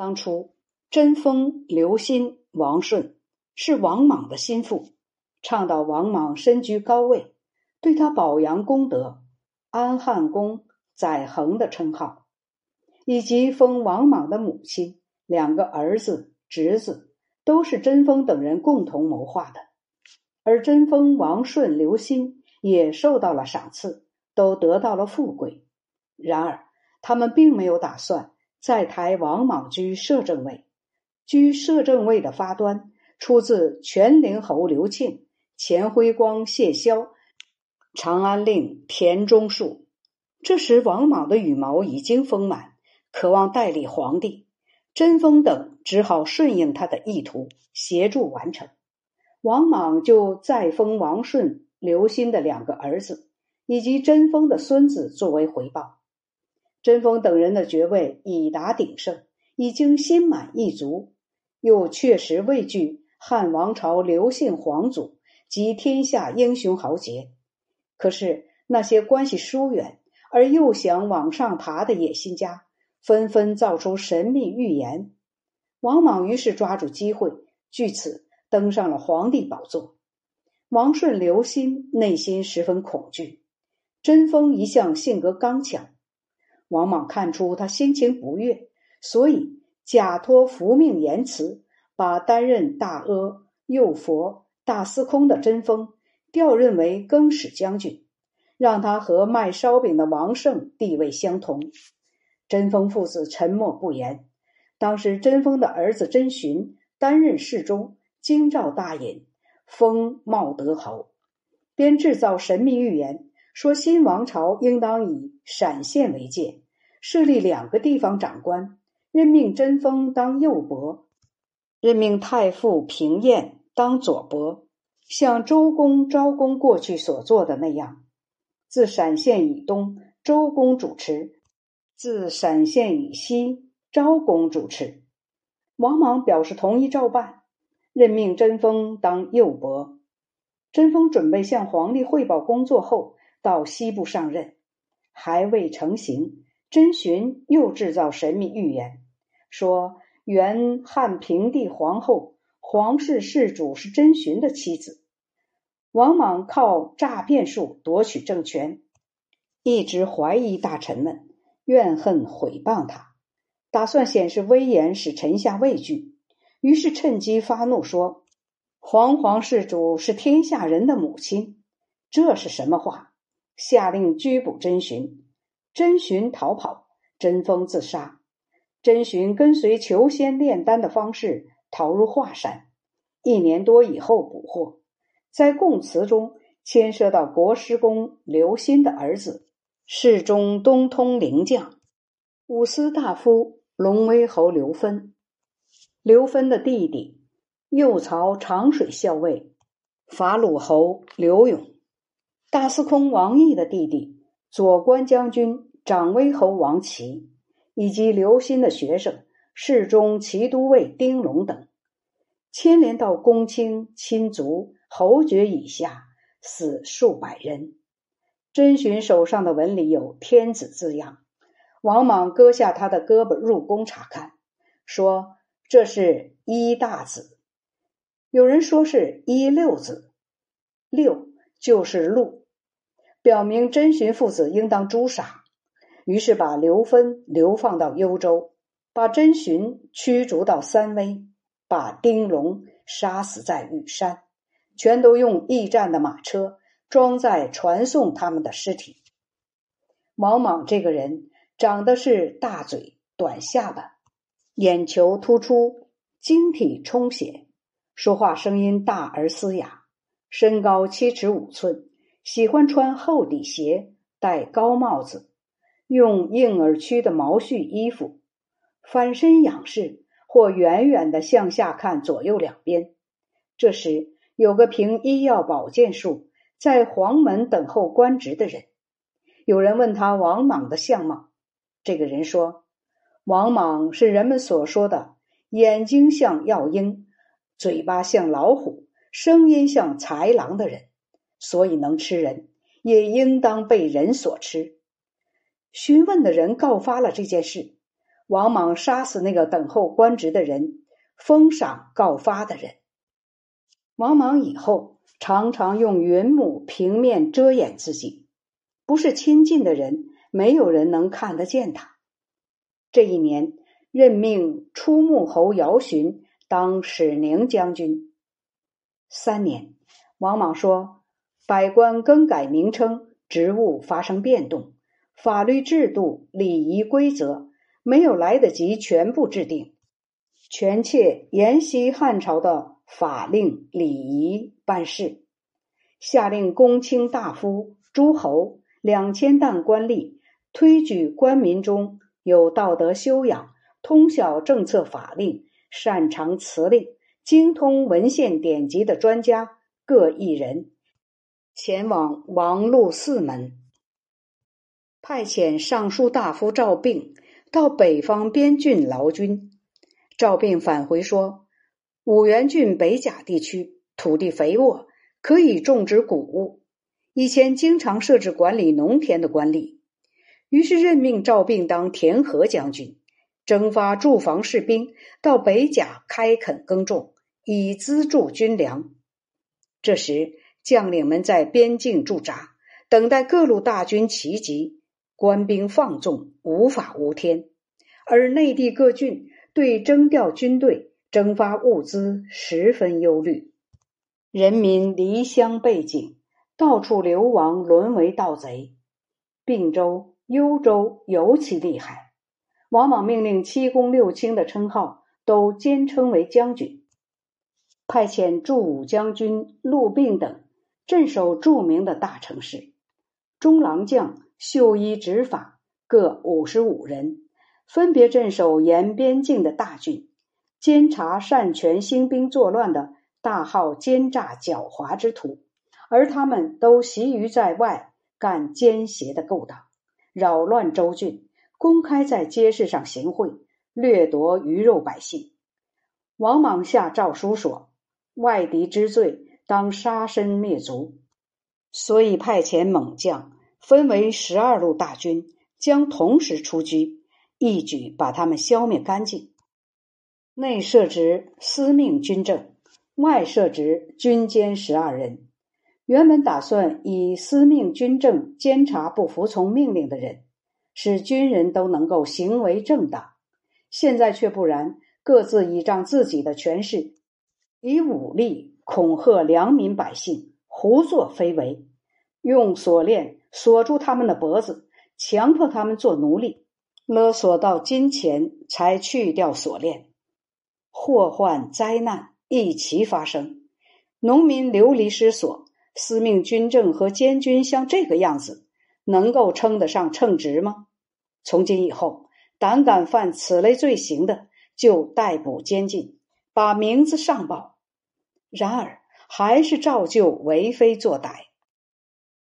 当初贞丰、刘歆、王顺是王莽的心腹，倡导王莽身居高位，对他褒扬功德，安汉公、载衡的称号，以及封王莽的母亲、两个儿子、侄子，都是贞丰等人共同谋划的。而贞丰、王顺、刘歆也受到了赏赐，都得到了富贵。然而，他们并没有打算在台王莽居摄政位。居摄政位的发端出自全陵侯刘庆、钱辉光、谢霄、长安令田中树。这时，王莽的羽毛已经丰满，渴望代理皇帝。贞丰等只好顺应他的意图，协助完成。王莽就再封王顺、刘歆的两个儿子以及贞丰的孙子作为回报。贞丰等人的爵位已达鼎盛，已经心满意足。又确实畏惧汉王朝刘姓皇族及天下英雄豪杰，可是那些关系疏远而又想往上爬的野心家，纷纷造出神秘预言。王莽于是抓住机会，据此登上了皇帝宝座。王顺、刘歆内心十分恐惧，贞丰一向性格刚强，王莽看出他心情不悦，所以。假托福命言辞，把担任大阿、右佛、大司空的贞丰调任为更始将军，让他和卖烧饼的王胜地位相同。贞丰父子沉默不言。当时贞丰的儿子贞寻担任侍中，京兆大尹，封茂德侯，便制造神秘预言，说新王朝应当以陕县为界，设立两个地方长官。任命贞丰当右伯，任命太傅平晏当左伯，像周公、昭公过去所做的那样，自陕县以东，周公主持；自陕县以西，昭公主持。王莽表示同意照办，任命贞丰当右伯。贞丰准备向皇帝汇报工作后，到西部上任，还未成行。甄询又制造神秘预言，说原汉平帝皇后皇室世主是甄询的妻子。王莽靠诈骗术夺取政权，一直怀疑大臣们，怨恨毁谤他，打算显示威严，使臣下畏惧。于是趁机发怒说：“皇皇世主是天下人的母亲，这是什么话？”下令拘捕甄询。甄询逃跑，贞丰自杀。甄询跟随求仙炼丹的方式逃入华山，一年多以后捕获。在供词中牵涉到国师公刘歆的儿子世中东通灵将五司大夫龙威侯刘芬，刘芬的弟弟右曹长水校尉法鲁侯刘永，大司空王毅的弟弟。左关将军长威侯王琦，以及刘歆的学生侍中骑都尉丁龙等，牵连到公卿、亲族、侯爵以下，死数百人。甄询手上的纹理有“天子”字样，王莽割下他的胳膊入宫查看，说这是一大子。有人说是一六子，六就是禄。表明甄询父子应当诛杀，于是把刘芬流放到幽州，把甄询驱逐到三威，把丁龙杀死在羽山，全都用驿站的马车装载传送他们的尸体。王莽这个人长得是大嘴、短下巴，眼球突出，晶体充血，说话声音大而嘶哑，身高七尺五寸。喜欢穿厚底鞋，戴高帽子，用婴儿区的毛絮衣服，反身仰视或远远的向下看左右两边。这时，有个凭医药保健术在黄门等候官职的人。有人问他王莽的相貌，这个人说：“王莽是人们所说的眼睛像药鹰，嘴巴像老虎，声音像豺狼的人。”所以能吃人，也应当被人所吃。询问的人告发了这件事，王莽杀死那个等候官职的人，封赏告发的人。王莽以后常常用云母平面遮掩自己，不是亲近的人，没有人能看得见他。这一年，任命出牧侯姚询当使宁将军。三年，王莽说：“百官更改名称，职务发生变动，法律制度、礼仪规则没有来得及全部制定，权妾沿袭汉朝的法令礼仪办事，下令公卿大夫、诸侯两千担官吏推举官民中。”有道德修养、通晓政策法令、擅长辞令、精通文献典籍的专家各一人，前往王禄四门，派遣尚书大夫赵并到北方边郡劳军。赵并返回说：“五原郡北甲地区土地肥沃，可以种植谷物。以前经常设置管理农田的官吏。”于是任命赵并当田和将军，征发驻防士兵到北甲开垦耕种，以资助军粮。这时将领们在边境驻扎，等待各路大军齐集。官兵放纵，无法无天。而内地各郡对征调军队、征发物资十分忧虑，人民离乡背井，到处流亡，沦为盗贼。并州。幽州尤其厉害，往往命令七公六卿的称号都兼称为将军，派遣驻武将军陆病等镇守著名的大城市，中郎将绣衣执法各五十五人，分别镇守沿边境的大郡，监察擅权兴兵作乱的大号奸诈狡猾之徒，而他们都习于在外干奸邪的勾当。扰乱州郡，公开在街市上行贿，掠夺鱼肉百姓。王莽下诏书说：“外敌之罪，当杀身灭族。”所以派遣猛将，分为十二路大军，将同时出击，一举把他们消灭干净。内设职司命军政，外设职军监十二人。原本打算以司命军政监察不服从命令的人，使军人都能够行为正当。现在却不然，各自倚仗自己的权势，以武力恐吓良民百姓，胡作非为，用锁链锁住他们的脖子，强迫他们做奴隶，勒索到金钱才去掉锁链。祸患灾难一齐发生，农民流离失所。司命军政和监军像这个样子，能够称得上称职吗？从今以后，胆敢犯此类罪行的，就逮捕监禁，把名字上报。然而，还是照旧为非作歹。